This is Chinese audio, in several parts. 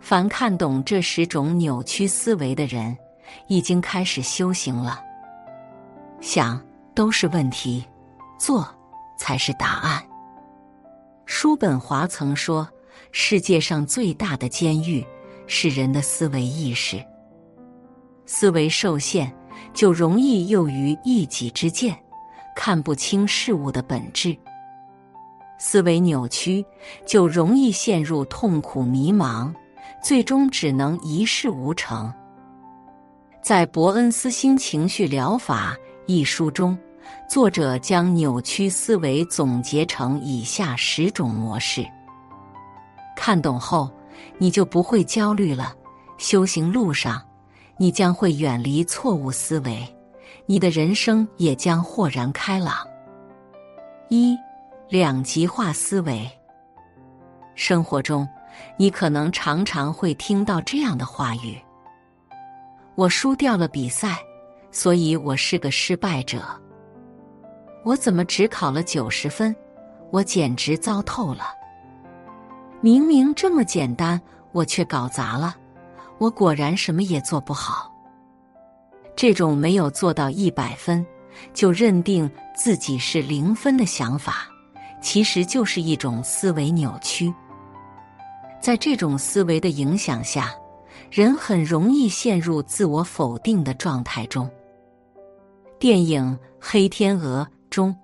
凡看懂这十种扭曲思维的人，已经开始修行了。想都是问题，做才是答案。叔本华曾说：“世界上最大的监狱是人的思维意识。思维受限，就容易囿于一己之见，看不清事物的本质；思维扭曲，就容易陷入痛苦迷茫。”最终只能一事无成。在《伯恩斯星情绪疗法》一书中，作者将扭曲思维总结成以下十种模式。看懂后，你就不会焦虑了。修行路上，你将会远离错误思维，你的人生也将豁然开朗。一、两极化思维。生活中。你可能常常会听到这样的话语：“我输掉了比赛，所以我是个失败者。我怎么只考了九十分？我简直糟透了！明明这么简单，我却搞砸了。我果然什么也做不好。”这种没有做到一百分就认定自己是零分的想法，其实就是一种思维扭曲。在这种思维的影响下，人很容易陷入自我否定的状态中。电影《黑天鹅》中，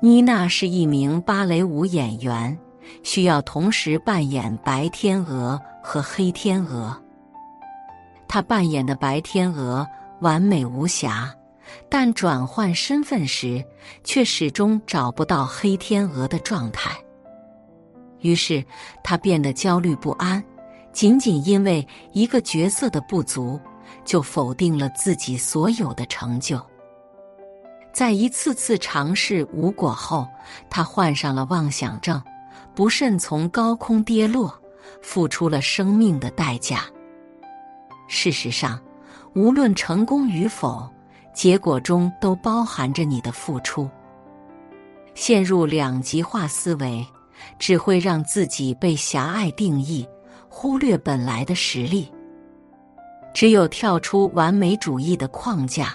妮娜是一名芭蕾舞演员，需要同时扮演白天鹅和黑天鹅。她扮演的白天鹅完美无瑕，但转换身份时，却始终找不到黑天鹅的状态。于是，他变得焦虑不安，仅仅因为一个角色的不足，就否定了自己所有的成就。在一次次尝试无果后，他患上了妄想症，不慎从高空跌落，付出了生命的代价。事实上，无论成功与否，结果中都包含着你的付出。陷入两极化思维。只会让自己被狭隘定义，忽略本来的实力。只有跳出完美主义的框架，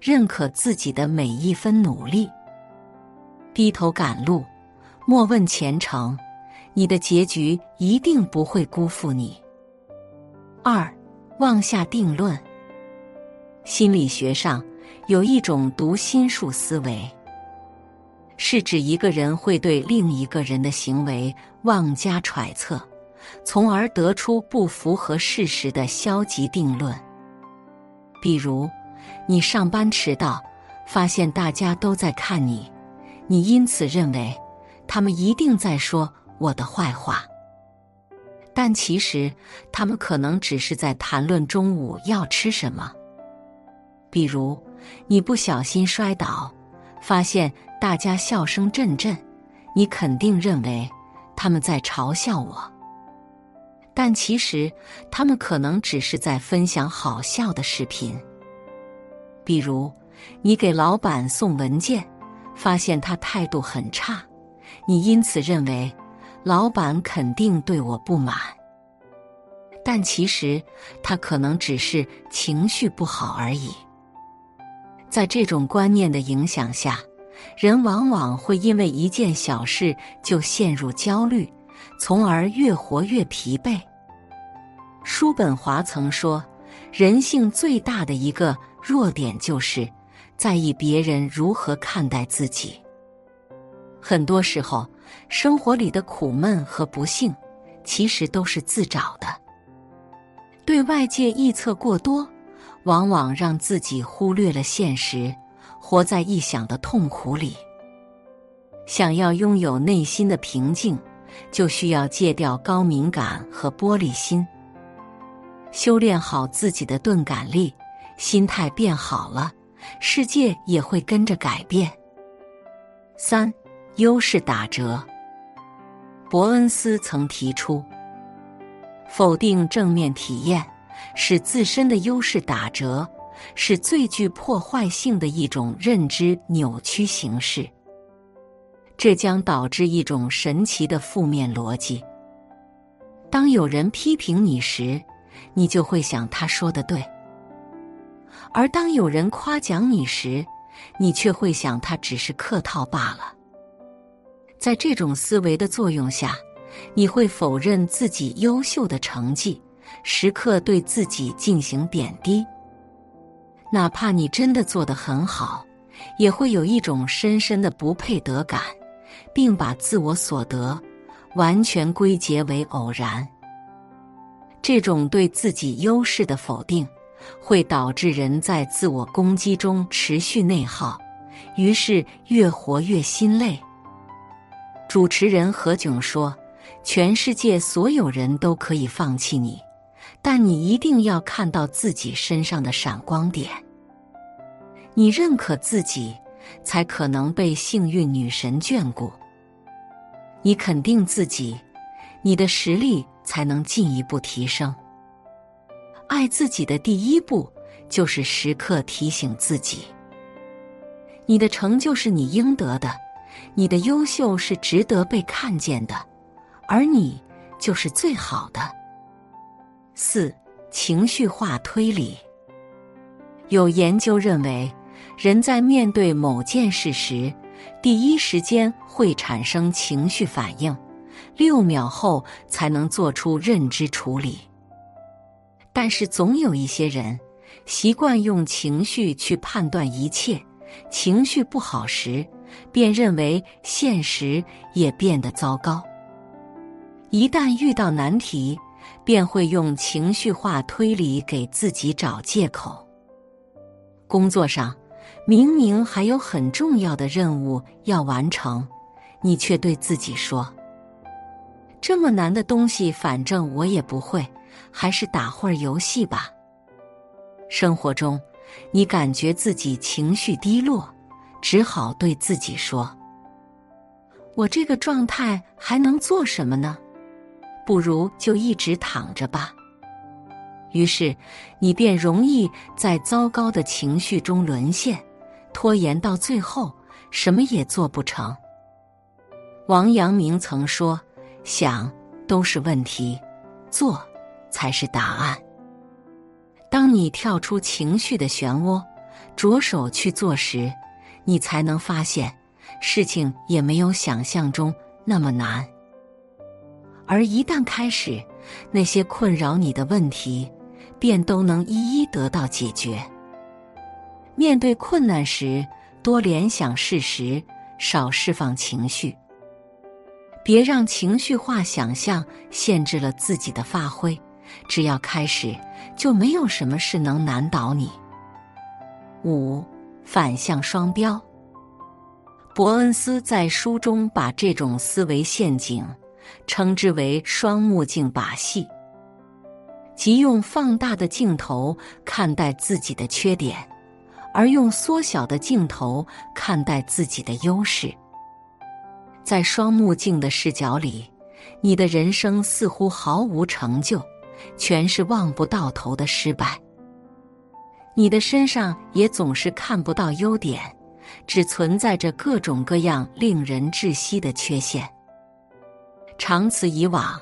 认可自己的每一分努力，低头赶路，莫问前程，你的结局一定不会辜负你。二，妄下定论。心理学上有一种读心术思维。是指一个人会对另一个人的行为妄加揣测，从而得出不符合事实的消极定论。比如，你上班迟到，发现大家都在看你，你因此认为他们一定在说我的坏话。但其实，他们可能只是在谈论中午要吃什么。比如，你不小心摔倒。发现大家笑声阵阵，你肯定认为他们在嘲笑我，但其实他们可能只是在分享好笑的视频。比如，你给老板送文件，发现他态度很差，你因此认为老板肯定对我不满，但其实他可能只是情绪不好而已。在这种观念的影响下，人往往会因为一件小事就陷入焦虑，从而越活越疲惫。叔本华曾说：“人性最大的一个弱点就是在意别人如何看待自己。”很多时候，生活里的苦闷和不幸，其实都是自找的。对外界臆测过多，往往让自己忽略了现实，活在臆想的痛苦里。想要拥有内心的平静，就需要戒掉高敏感和玻璃心，修炼好自己的钝感力，心态变好了，世界也会跟着改变。三，优势打折。伯恩斯曾提出，否定正面体验，使自身的优势打折，是最具破坏性的一种认知扭曲形式。这将导致一种神奇的负面逻辑：当有人批评你时，你就会想他说的对；而当有人夸奖你时，你却会想他只是客套罢了。在这种思维的作用下，你会否认自己优秀的成绩，时刻对自己进行贬低。哪怕你真的做得很好，也会有一种深深的不配得感，并把自我所得完全归结为偶然。这种对自己优势的否定，会导致人在自我攻击中持续内耗，于是越活越心累。主持人何炅说：“全世界所有人都可以放弃你，但你一定要看到自己身上的闪光点。你认可自己，才可能被幸运女神眷顾。你肯定自己，你的实力才能进一步提升。爱自己的第一步，就是时刻提醒自己，你的成就是你应得的。”你的优秀是值得被看见的，而你就是最好的。四、情绪化推理。有研究认为，人在面对某件事时，第一时间会产生情绪反应，六秒后才能做出认知处理。但是，总有一些人习惯用情绪去判断一切，情绪不好时。便认为现实也变得糟糕。一旦遇到难题，便会用情绪化推理给自己找借口。工作上，明明还有很重要的任务要完成，你却对自己说：“这么难的东西，反正我也不会，还是打会儿游戏吧。”生活中，你感觉自己情绪低落。只好对自己说：“我这个状态还能做什么呢？不如就一直躺着吧。”于是，你便容易在糟糕的情绪中沦陷，拖延到最后，什么也做不成。王阳明曾说：“想都是问题，做才是答案。”当你跳出情绪的漩涡，着手去做时，你才能发现，事情也没有想象中那么难。而一旦开始，那些困扰你的问题，便都能一一得到解决。面对困难时，多联想事实，少释放情绪，别让情绪化想象限制了自己的发挥。只要开始，就没有什么事能难倒你。五。反向双标。伯恩斯在书中把这种思维陷阱称之为“双目镜把戏”，即用放大的镜头看待自己的缺点，而用缩小的镜头看待自己的优势。在双目镜的视角里，你的人生似乎毫无成就，全是望不到头的失败。你的身上也总是看不到优点，只存在着各种各样令人窒息的缺陷。长此以往，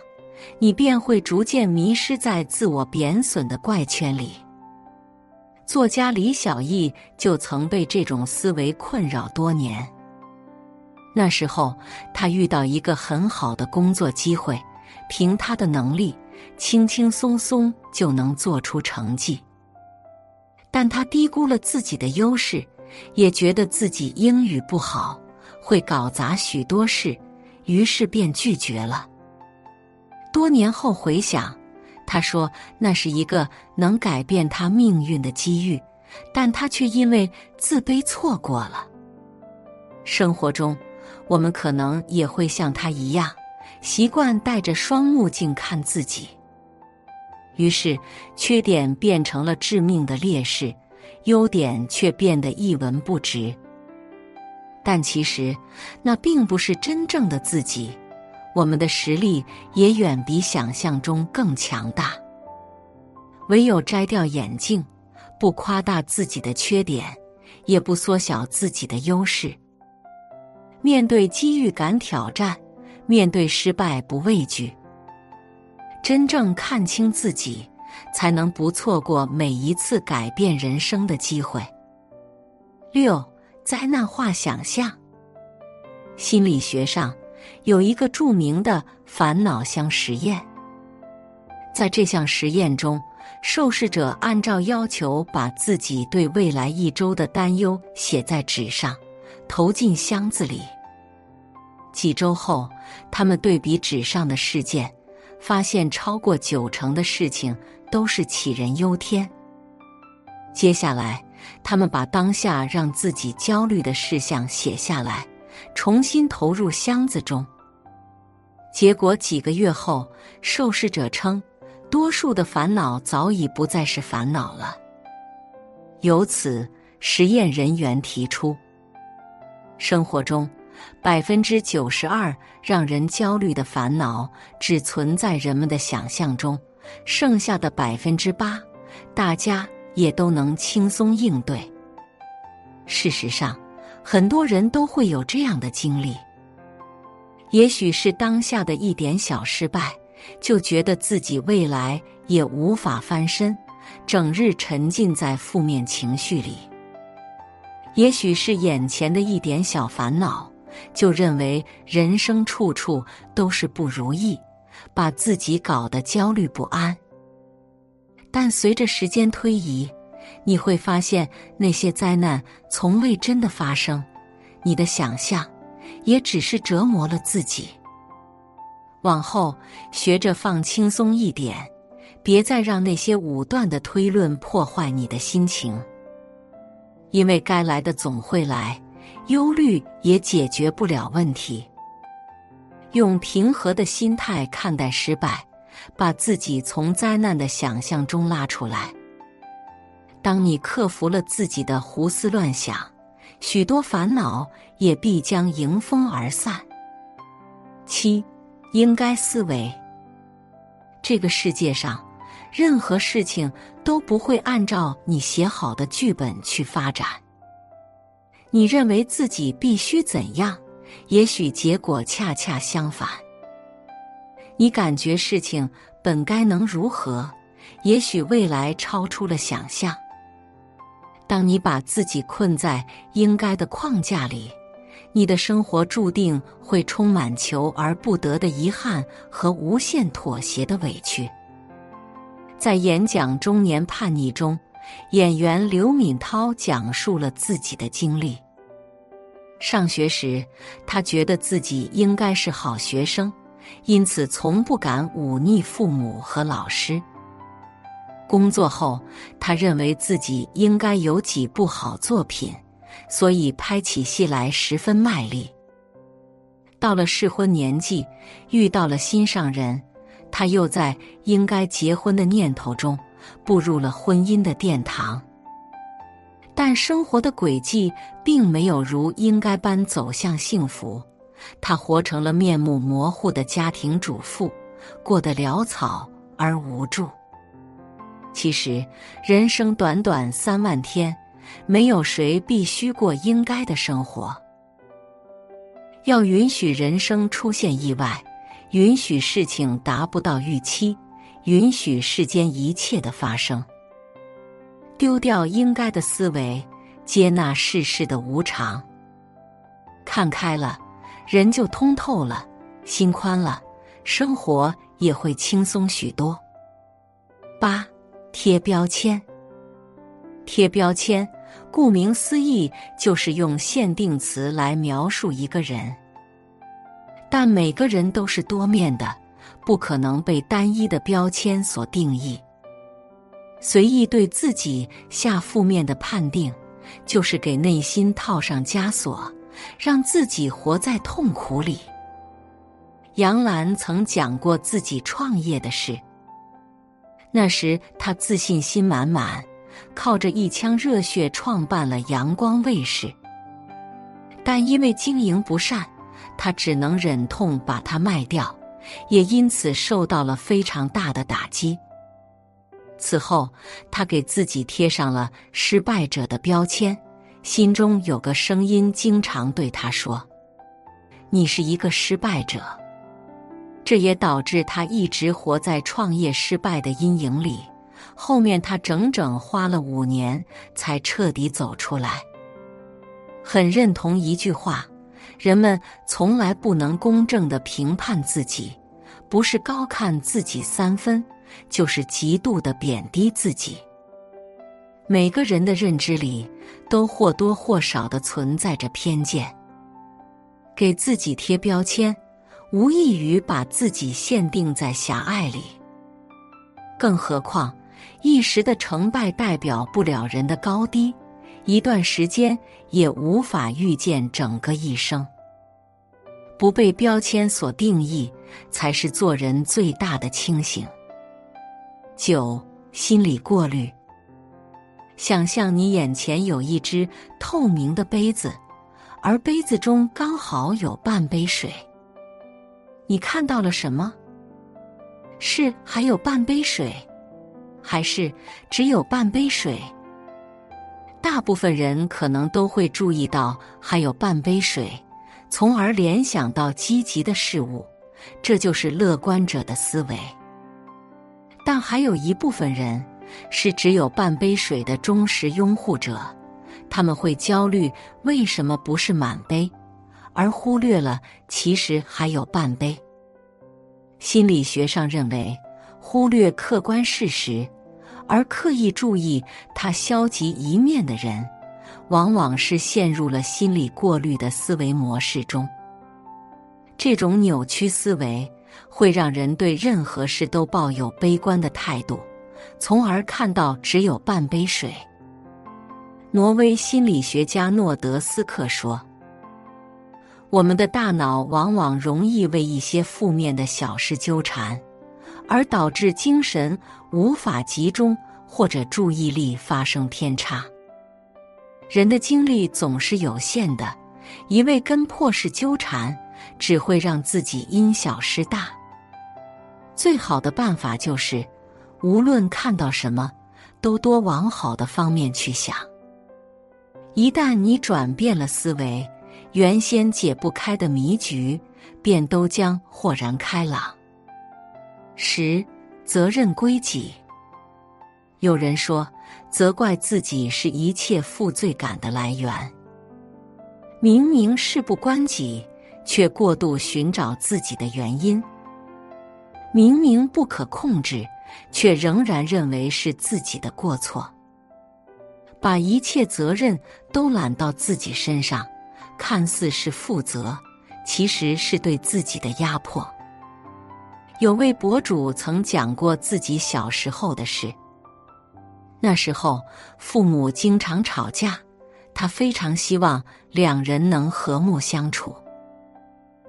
你便会逐渐迷失在自我贬损的怪圈里。作家李小艺就曾被这种思维困扰多年。那时候，他遇到一个很好的工作机会，凭他的能力，轻轻松松就能做出成绩。但他低估了自己的优势，也觉得自己英语不好，会搞砸许多事，于是便拒绝了。多年后回想，他说那是一个能改变他命运的机遇，但他却因为自卑错过了。生活中，我们可能也会像他一样，习惯戴着双目镜看自己，于是缺点变成了致命的劣势，优点却变得一文不值。但其实，那并不是真正的自己。我们的实力也远比想象中更强大。唯有摘掉眼镜，不夸大自己的缺点，也不缩小自己的优势。面对机遇敢挑战，面对失败不畏惧。真正看清自己，才能不错过每一次改变人生的机会。六、灾难化想象。心理学上。有一个著名的烦恼箱实验，在这项实验中，受试者按照要求把自己对未来一周的担忧写在纸上，投进箱子里。几周后，他们对比纸上的事件，发现超过九成的事情都是杞人忧天。接下来，他们把当下让自己焦虑的事项写下来。重新投入箱子中。结果几个月后，受试者称，多数的烦恼早已不再是烦恼了。由此，实验人员提出，生活中百分之九十二让人焦虑的烦恼只存在人们的想象中，剩下的百分之八，大家也都能轻松应对。事实上。很多人都会有这样的经历，也许是当下的一点小失败，就觉得自己未来也无法翻身，整日沉浸在负面情绪里；也许是眼前的一点小烦恼，就认为人生处处都是不如意，把自己搞得焦虑不安。但随着时间推移，你会发现，那些灾难从未真的发生，你的想象也只是折磨了自己。往后学着放轻松一点，别再让那些武断的推论破坏你的心情。因为该来的总会来，忧虑也解决不了问题。用平和的心态看待失败，把自己从灾难的想象中拉出来。当你克服了自己的胡思乱想，许多烦恼也必将迎风而散。七，应该思维。这个世界上，任何事情都不会按照你写好的剧本去发展。你认为自己必须怎样，也许结果恰恰相反。你感觉事情本该能如何，也许未来超出了想象。当你把自己困在应该的框架里，你的生活注定会充满求而不得的遗憾和无限妥协的委屈。在演讲《中年叛逆》中，演员刘敏涛讲述了自己的经历。上学时，他觉得自己应该是好学生，因此从不敢忤逆父母和老师。工作后，他认为自己应该有几部好作品，所以拍起戏来十分卖力。到了适婚年纪，遇到了心上人，他又在应该结婚的念头中步入了婚姻的殿堂。但生活的轨迹并没有如应该般走向幸福，他活成了面目模糊的家庭主妇，过得潦草而无助。其实，人生短短三万天，没有谁必须过应该的生活。要允许人生出现意外，允许事情达不到预期，允许世间一切的发生。丢掉应该的思维，接纳世事的无常。看开了，人就通透了，心宽了，生活也会轻松许多。八。贴标签，贴标签，顾名思义就是用限定词来描述一个人。但每个人都是多面的，不可能被单一的标签所定义。随意对自己下负面的判定，就是给内心套上枷锁，让自己活在痛苦里。杨澜曾讲过自己创业的事，那时他自信心满满，靠着一腔热血创办了阳光卫视，但因为经营不善，他只能忍痛把它卖掉，也因此受到了非常大的打击。此后，他给自己贴上了失败者的标签，心中有个声音经常对他说：“你是一个失败者。”这也导致他一直活在创业失败的阴影里。后面他整整花了五年才彻底走出来。很认同一句话：人们从来不能公正的评判自己，不是高看自己三分。就是极度的贬低自己。每个人的认知里都或多或少的存在着偏见，给自己贴标签，无异于把自己限定在狭隘里。更何况，一时的成败代表不了人的高低，一段时间也无法预见整个一生。不被标签所定义，才是做人最大的清醒。九、心理过滤。想象你眼前有一只透明的杯子，而杯子中刚好有半杯水。你看到了什么？是还有半杯水，还是只有半杯水？大部分人可能都会注意到还有半杯水，从而联想到积极的事物。这就是乐观者的思维。但还有一部分人是只有半杯水的忠实拥护者，他们会焦虑为什么不是满杯，而忽略了其实还有半杯。心理学上认为，忽略客观事实，而刻意注意他消极一面的人，往往是陷入了心理过滤的思维模式中。这种扭曲思维。会让人对任何事都抱有悲观的态度，从而看到只有半杯水。挪威心理学家诺德斯克说：“我们的大脑往往容易为一些负面的小事纠缠，而导致精神无法集中或者注意力发生偏差。人的精力总是有限的，一味跟破事纠缠。”只会让自己因小失大。最好的办法就是，无论看到什么，都多往好的方面去想。一旦你转变了思维，原先解不开的迷局便都将豁然开朗。十，责任归己。有人说，责怪自己是一切负罪感的来源。明明事不关己。却过度寻找自己的原因，明明不可控制，却仍然认为是自己的过错，把一切责任都揽到自己身上，看似是负责，其实是对自己的压迫。有位博主曾讲过自己小时候的事，那时候父母经常吵架，他非常希望两人能和睦相处。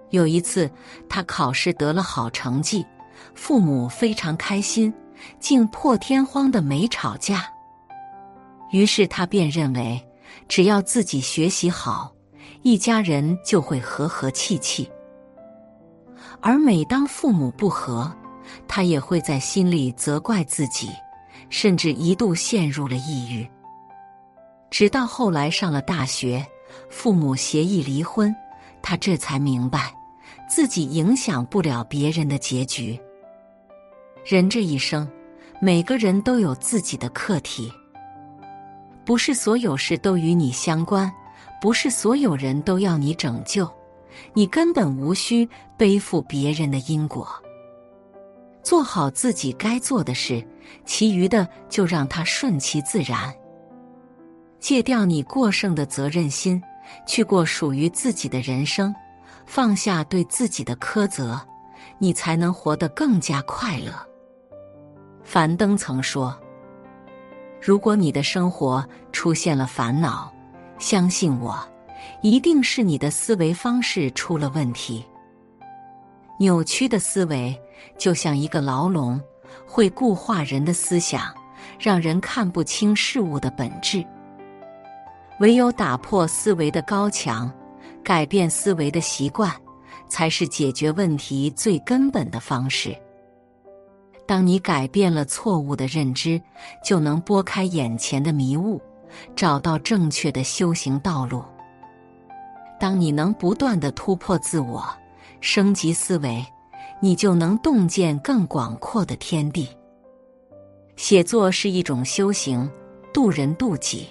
有一次，他考试得了好成绩，父母非常开心，竟破天荒的没吵架。于是他便认为，只要自己学习好，一家人就会和和气气。而每当父母不和，他也会在心里责怪自己，甚至一度陷入了抑郁。直到后来上了大学，父母协议离婚，他这才明白。自己影响不了别人的结局。人这一生，每个人都有自己的课题，不是所有事都与你相关，不是所有人都要你拯救，你根本无需背负别人的因果。做好自己该做的事，其余的就让它顺其自然。戒掉你过剩的责任心，去过属于自己的人生。放下对自己的苛责，你才能活得更加快乐。樊登曾说：“如果你的生活出现了烦恼，相信我，一定是你的思维方式出了问题。扭曲的思维就像一个牢笼，会固化人的思想，让人看不清事物的本质。唯有打破思维的高墙。”改变思维的习惯，才是解决问题最根本的方式。当你改变了错误的认知，就能拨开眼前的迷雾，找到正确的修行道路。当你能不断的突破自我，升级思维，你就能洞见更广阔的天地。写作是一种修行，渡人渡己。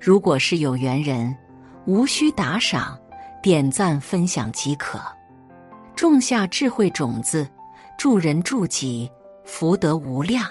如果是有缘人，无需打赏。点赞分享即可，种下智慧种子，助人助己，福德无量。